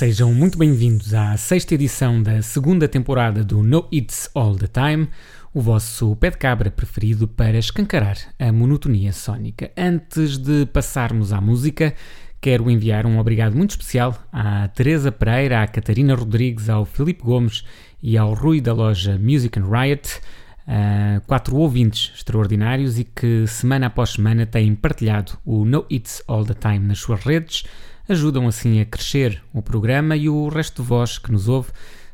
Sejam muito bem-vindos à sexta edição da segunda temporada do No It's All the Time, o vosso pé de cabra preferido para escancarar a monotonia sónica. Antes de passarmos à música, quero enviar um obrigado muito especial à Teresa Pereira, à Catarina Rodrigues, ao Filipe Gomes e ao Rui da loja Music and Riot, uh, quatro ouvintes extraordinários e que semana após semana têm partilhado o No It's All the Time nas suas redes ajudam assim a crescer o programa e o resto de vós que nos ouve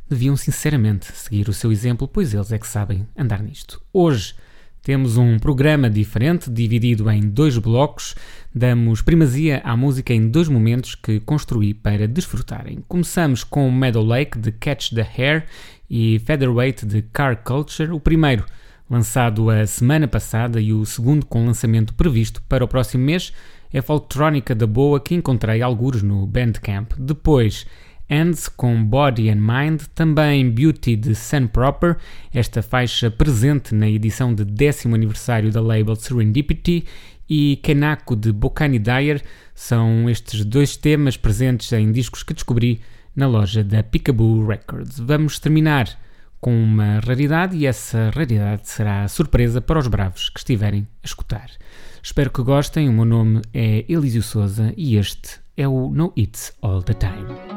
deviam sinceramente seguir o seu exemplo, pois eles é que sabem andar nisto. Hoje temos um programa diferente, dividido em dois blocos. Damos primazia à música em dois momentos que construí para desfrutarem. Começamos com Meadow Lake de Catch the Hair e Featherweight de Car Culture, o primeiro lançado a semana passada e o segundo com lançamento previsto para o próximo mês é a folktrónica da boa que encontrei algures no Bandcamp. Depois, Ends com Body and Mind, também Beauty de Sun Proper, esta faixa presente na edição de décimo aniversário da label Serendipity, e Kanako de Bokani Dyer, são estes dois temas presentes em discos que descobri na loja da Peekaboo Records. Vamos terminar com uma raridade e essa raridade será surpresa para os bravos que estiverem a escutar. Espero que gostem. O meu nome é Elísio Souza e este é o No It's All the Time.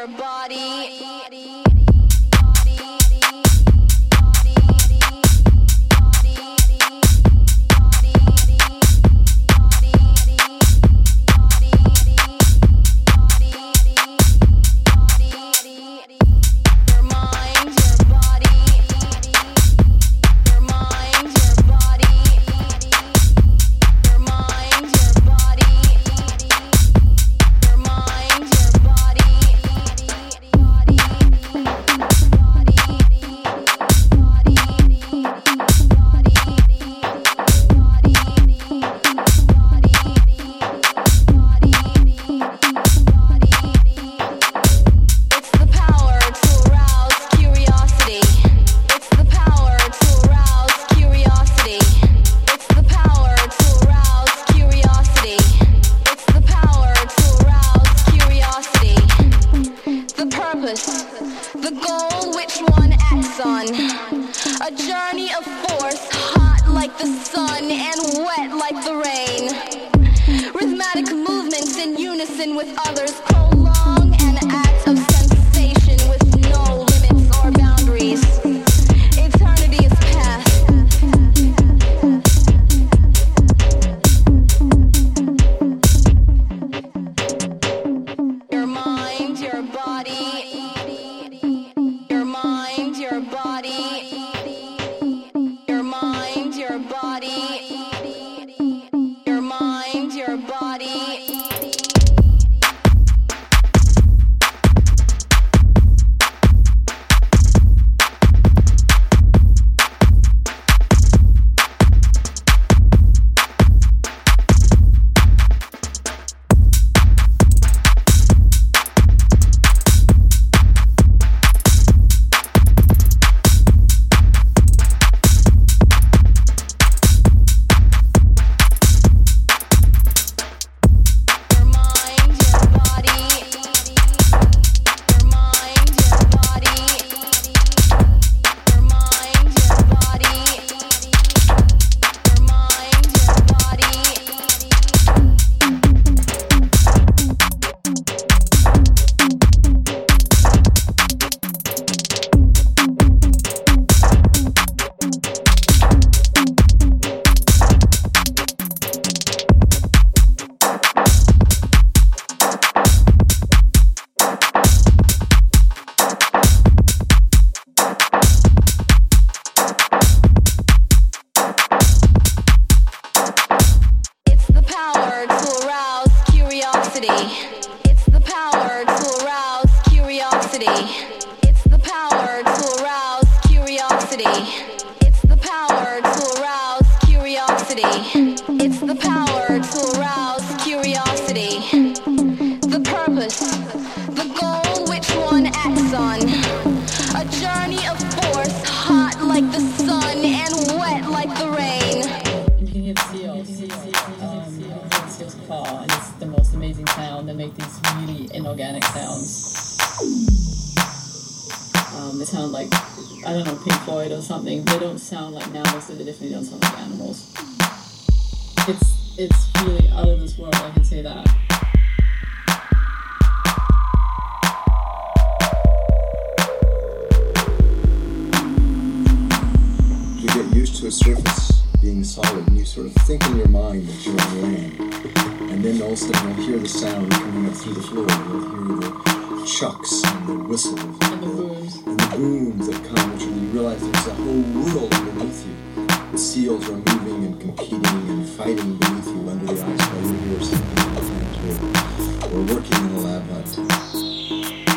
your body. City. Floyd or something, they don't sound like mammals, so they definitely don't sound like animals. It's it's really out of this world, I can say that. You get used to a surface being solid and you sort of think in your mind that you're rolling. And then all of a sudden you'll hear the sound coming up through the floor, you'll hear the chucks and the whistle booms that come, which when you realize there's a whole world underneath you. The seals are moving and competing and fighting beneath you under the ice while you hear something else. We're working in a lab hut.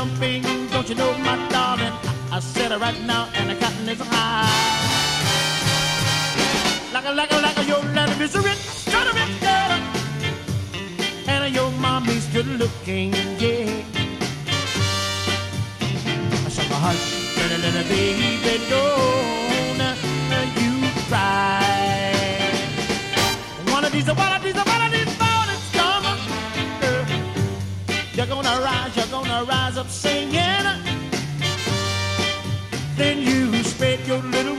jumping, don't you know, my darling? I, I said it right now, and the cotton is high. Like a, like a, like a, your daddy is a rich, kind of rich daddy. And your mommy's good looking, yeah. So hush, little, little baby, don't you cry. One of these, one of these, gonna rise, you're gonna rise up singing. Then you spread your little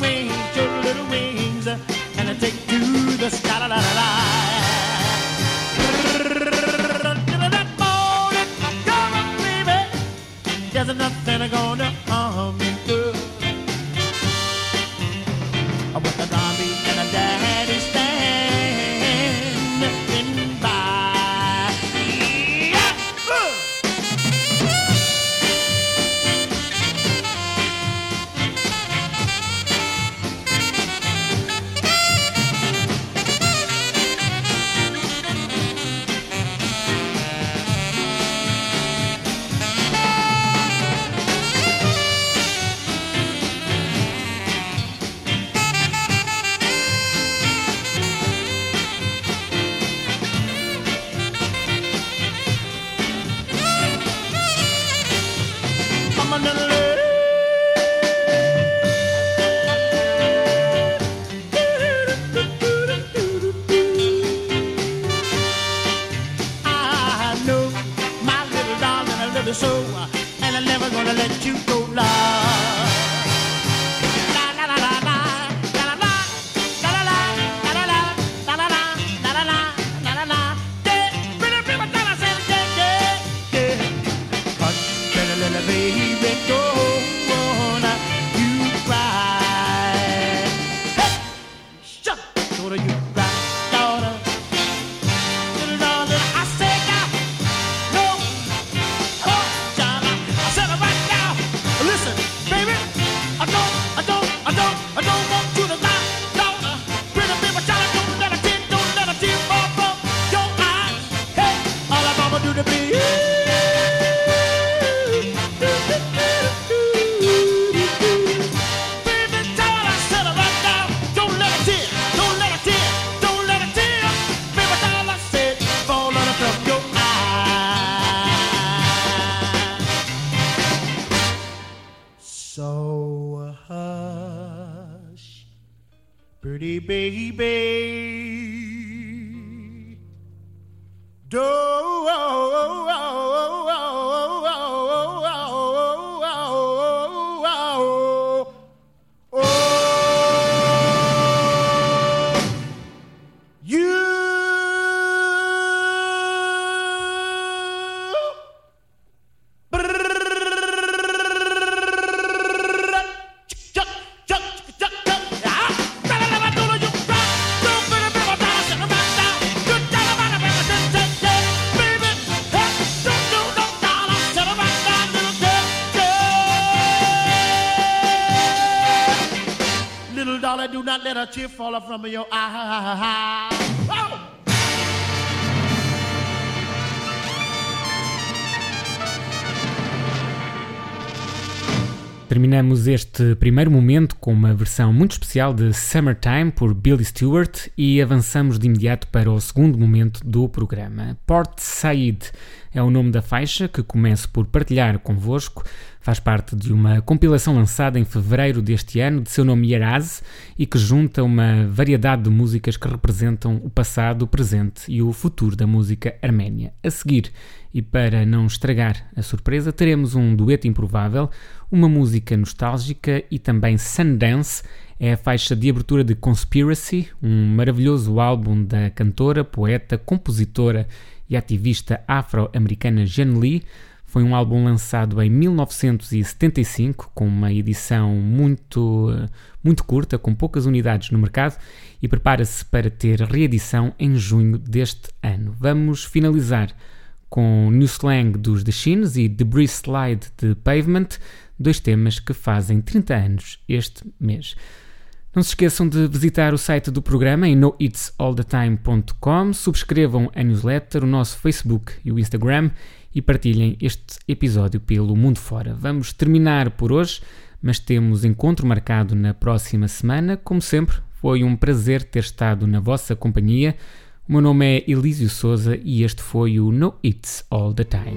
let a tear fall from your eye. Terminamos este primeiro momento com uma versão muito especial de Summertime por Billy Stewart e avançamos de imediato para o segundo momento do programa. Port Said é o nome da faixa que começo por partilhar convosco. Faz parte de uma compilação lançada em fevereiro deste ano, de seu nome Yaraz, e que junta uma variedade de músicas que representam o passado, o presente e o futuro da música arménia. A seguir, e para não estragar a surpresa, teremos um dueto improvável, uma música nostálgica e também Sundance é a faixa de abertura de Conspiracy, um maravilhoso álbum da cantora, poeta, compositora e ativista afro-americana Jen Lee. Foi um álbum lançado em 1975, com uma edição muito, muito curta, com poucas unidades no mercado, e prepara-se para ter reedição em junho deste ano. Vamos finalizar com New Slang dos The Shins e Debris Slide de Pavement, dois temas que fazem 30 anos este mês. Não se esqueçam de visitar o site do programa em noitsallthetime.com, subscrevam a newsletter, o nosso Facebook e o Instagram e partilhem este episódio pelo mundo fora. Vamos terminar por hoje, mas temos encontro marcado na próxima semana. Como sempre, foi um prazer ter estado na vossa companhia. O meu nome é Elísio Souza e este foi o No It's All the Time.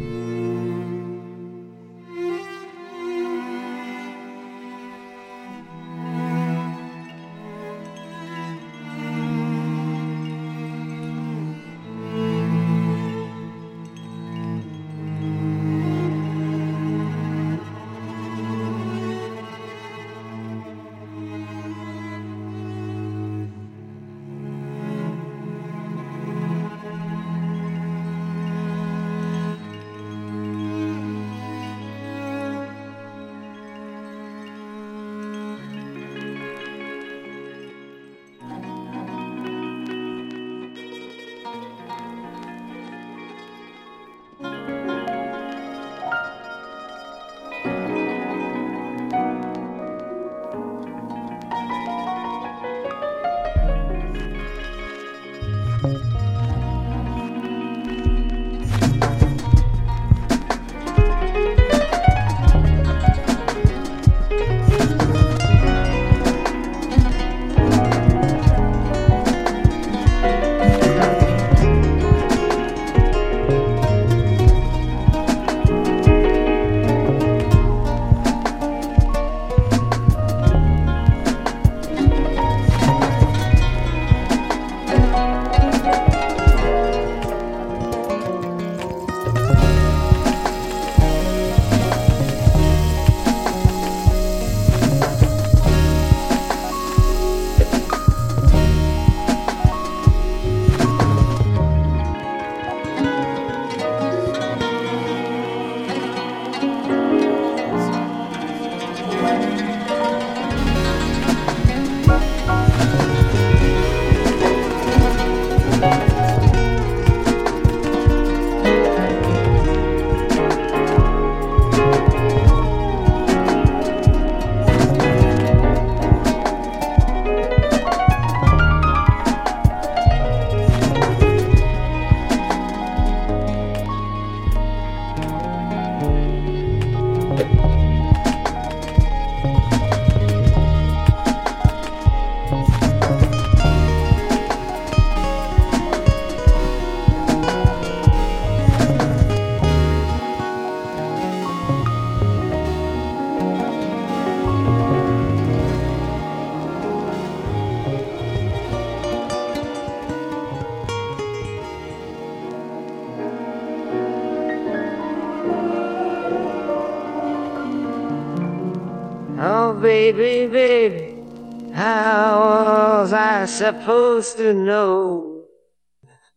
Supposed to know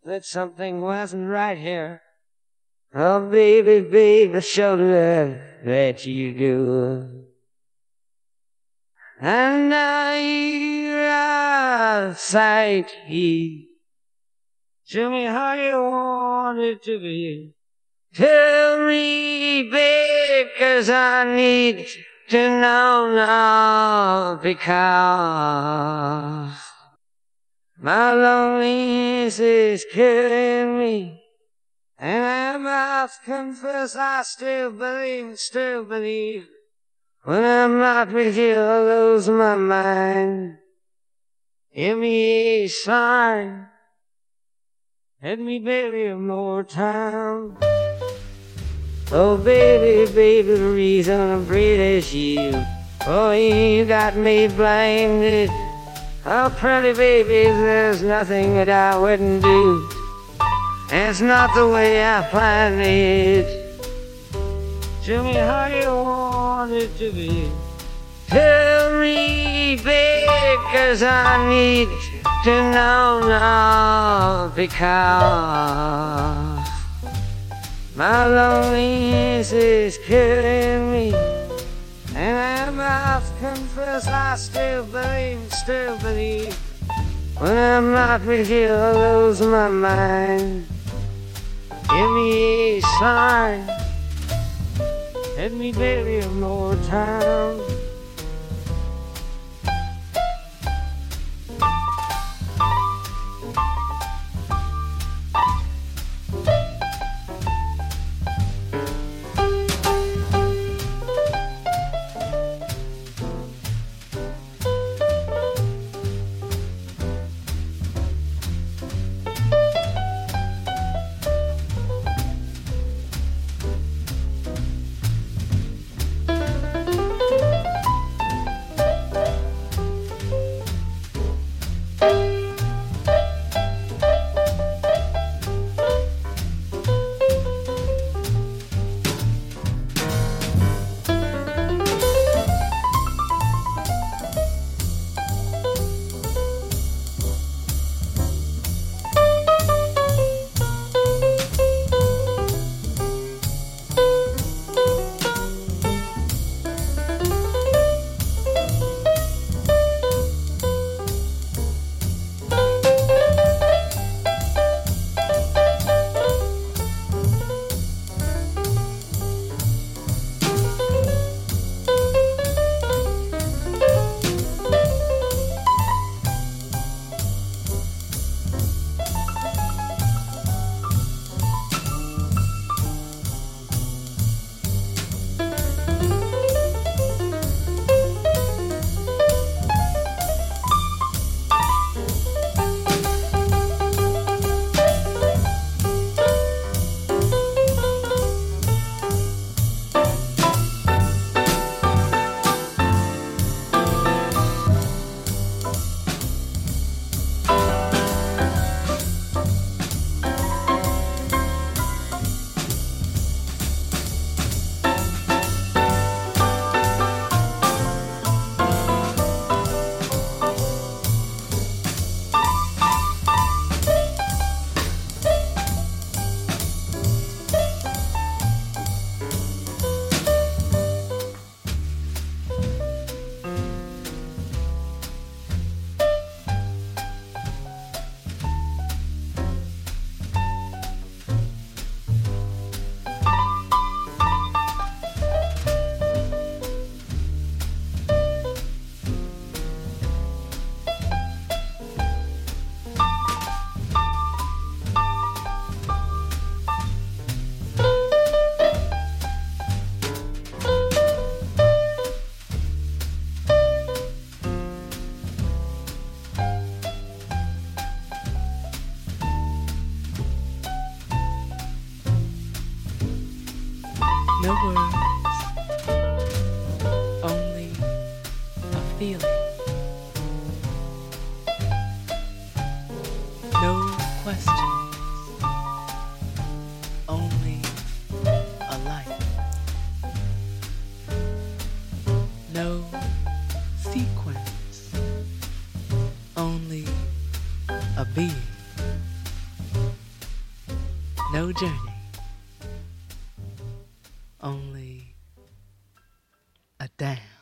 that something wasn't right here? Oh, baby, baby, show love that you do. And now you're sight. Tell me how you want it to be. Tell me, baby, cause I need to know now because my loneliness is killing me. And I must confess I still believe, still believe When I'm not with you, I lose my mind. Give me a sign. Let me baby more time. Oh baby, baby, the reason I'm breathe is you. Oh, you got me blinded. Oh, pretty baby, there's nothing that I wouldn't do. It's not the way I planned it. Tell me how you want it to be. Tell me, baby, cause I need to know now because my loneliness is killing me. And I must confess I still believe, When I'm not with you, I lose my mind. Give me a sign. Let me baby one more time. Only a dance.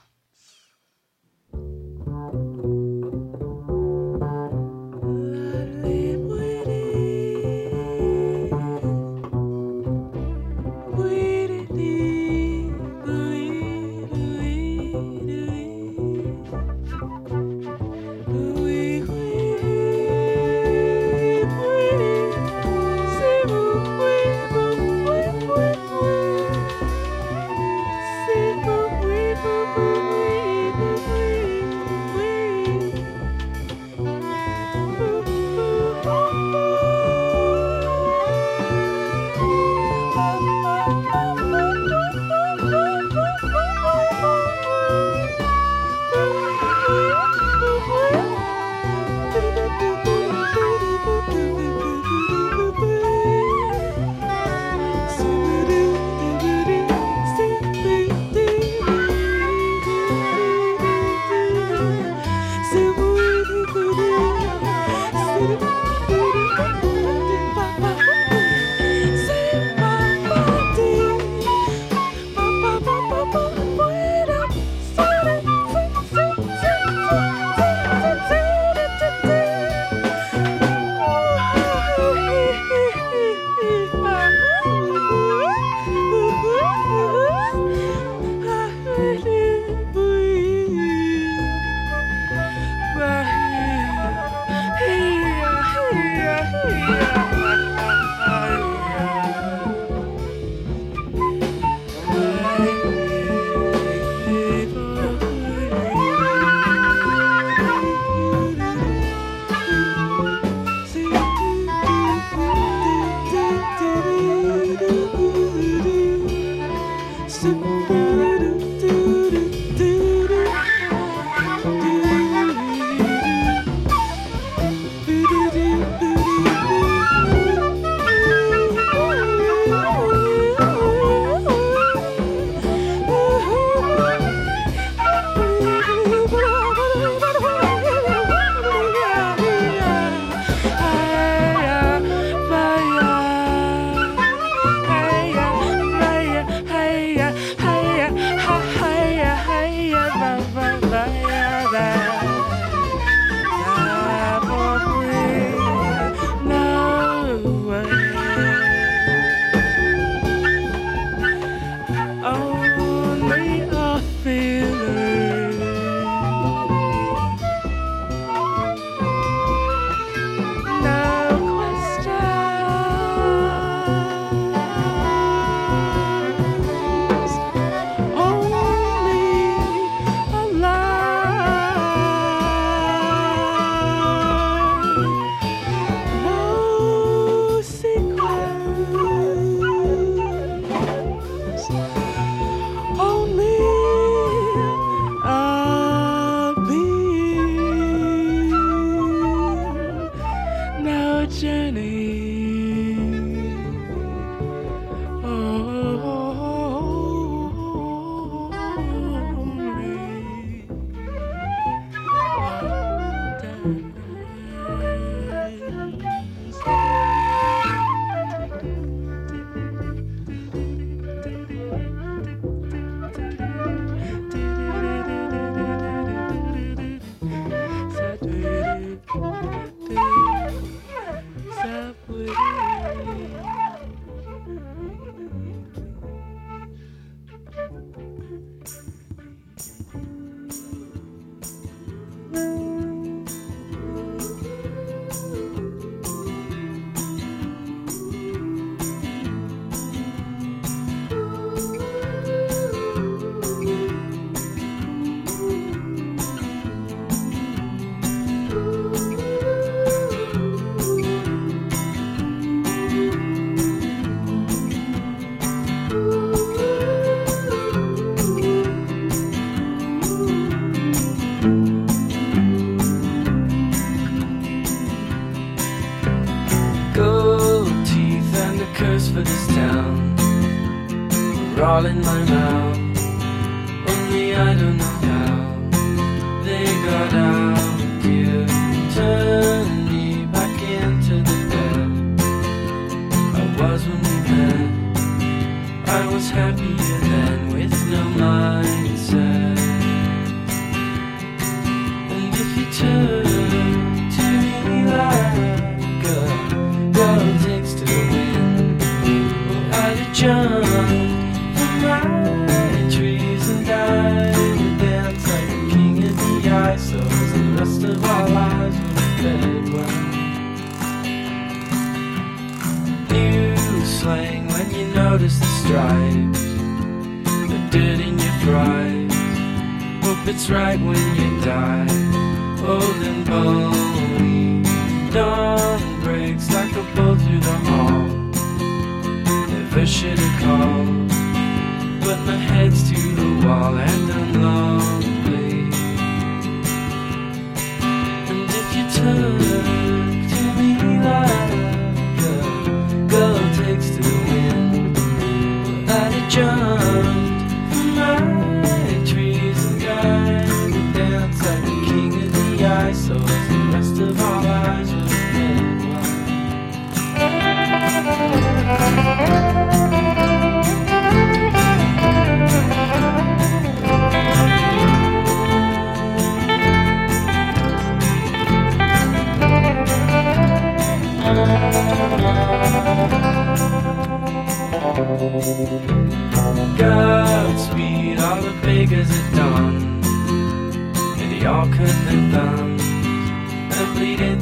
was happier than with no mindset.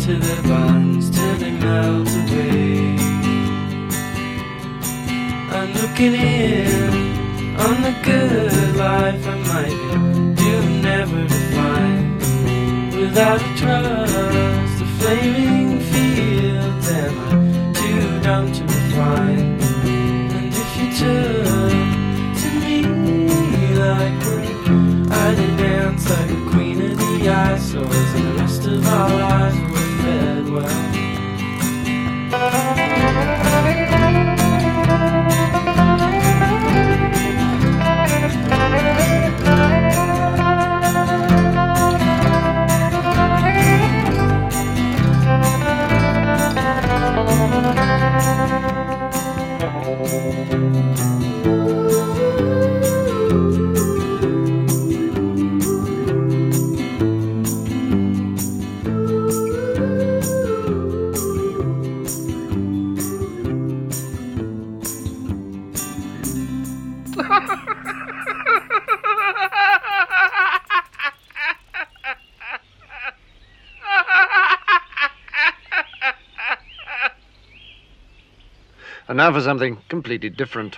to the vines till they melt away. I'm looking in on the good life I might be doomed never to find. Without a trust, the flaming fields am I too dumb to refine. And if you took to me like rain, I'd dance like a queen of the ice, so the rest of our lives well. And now for something completely different.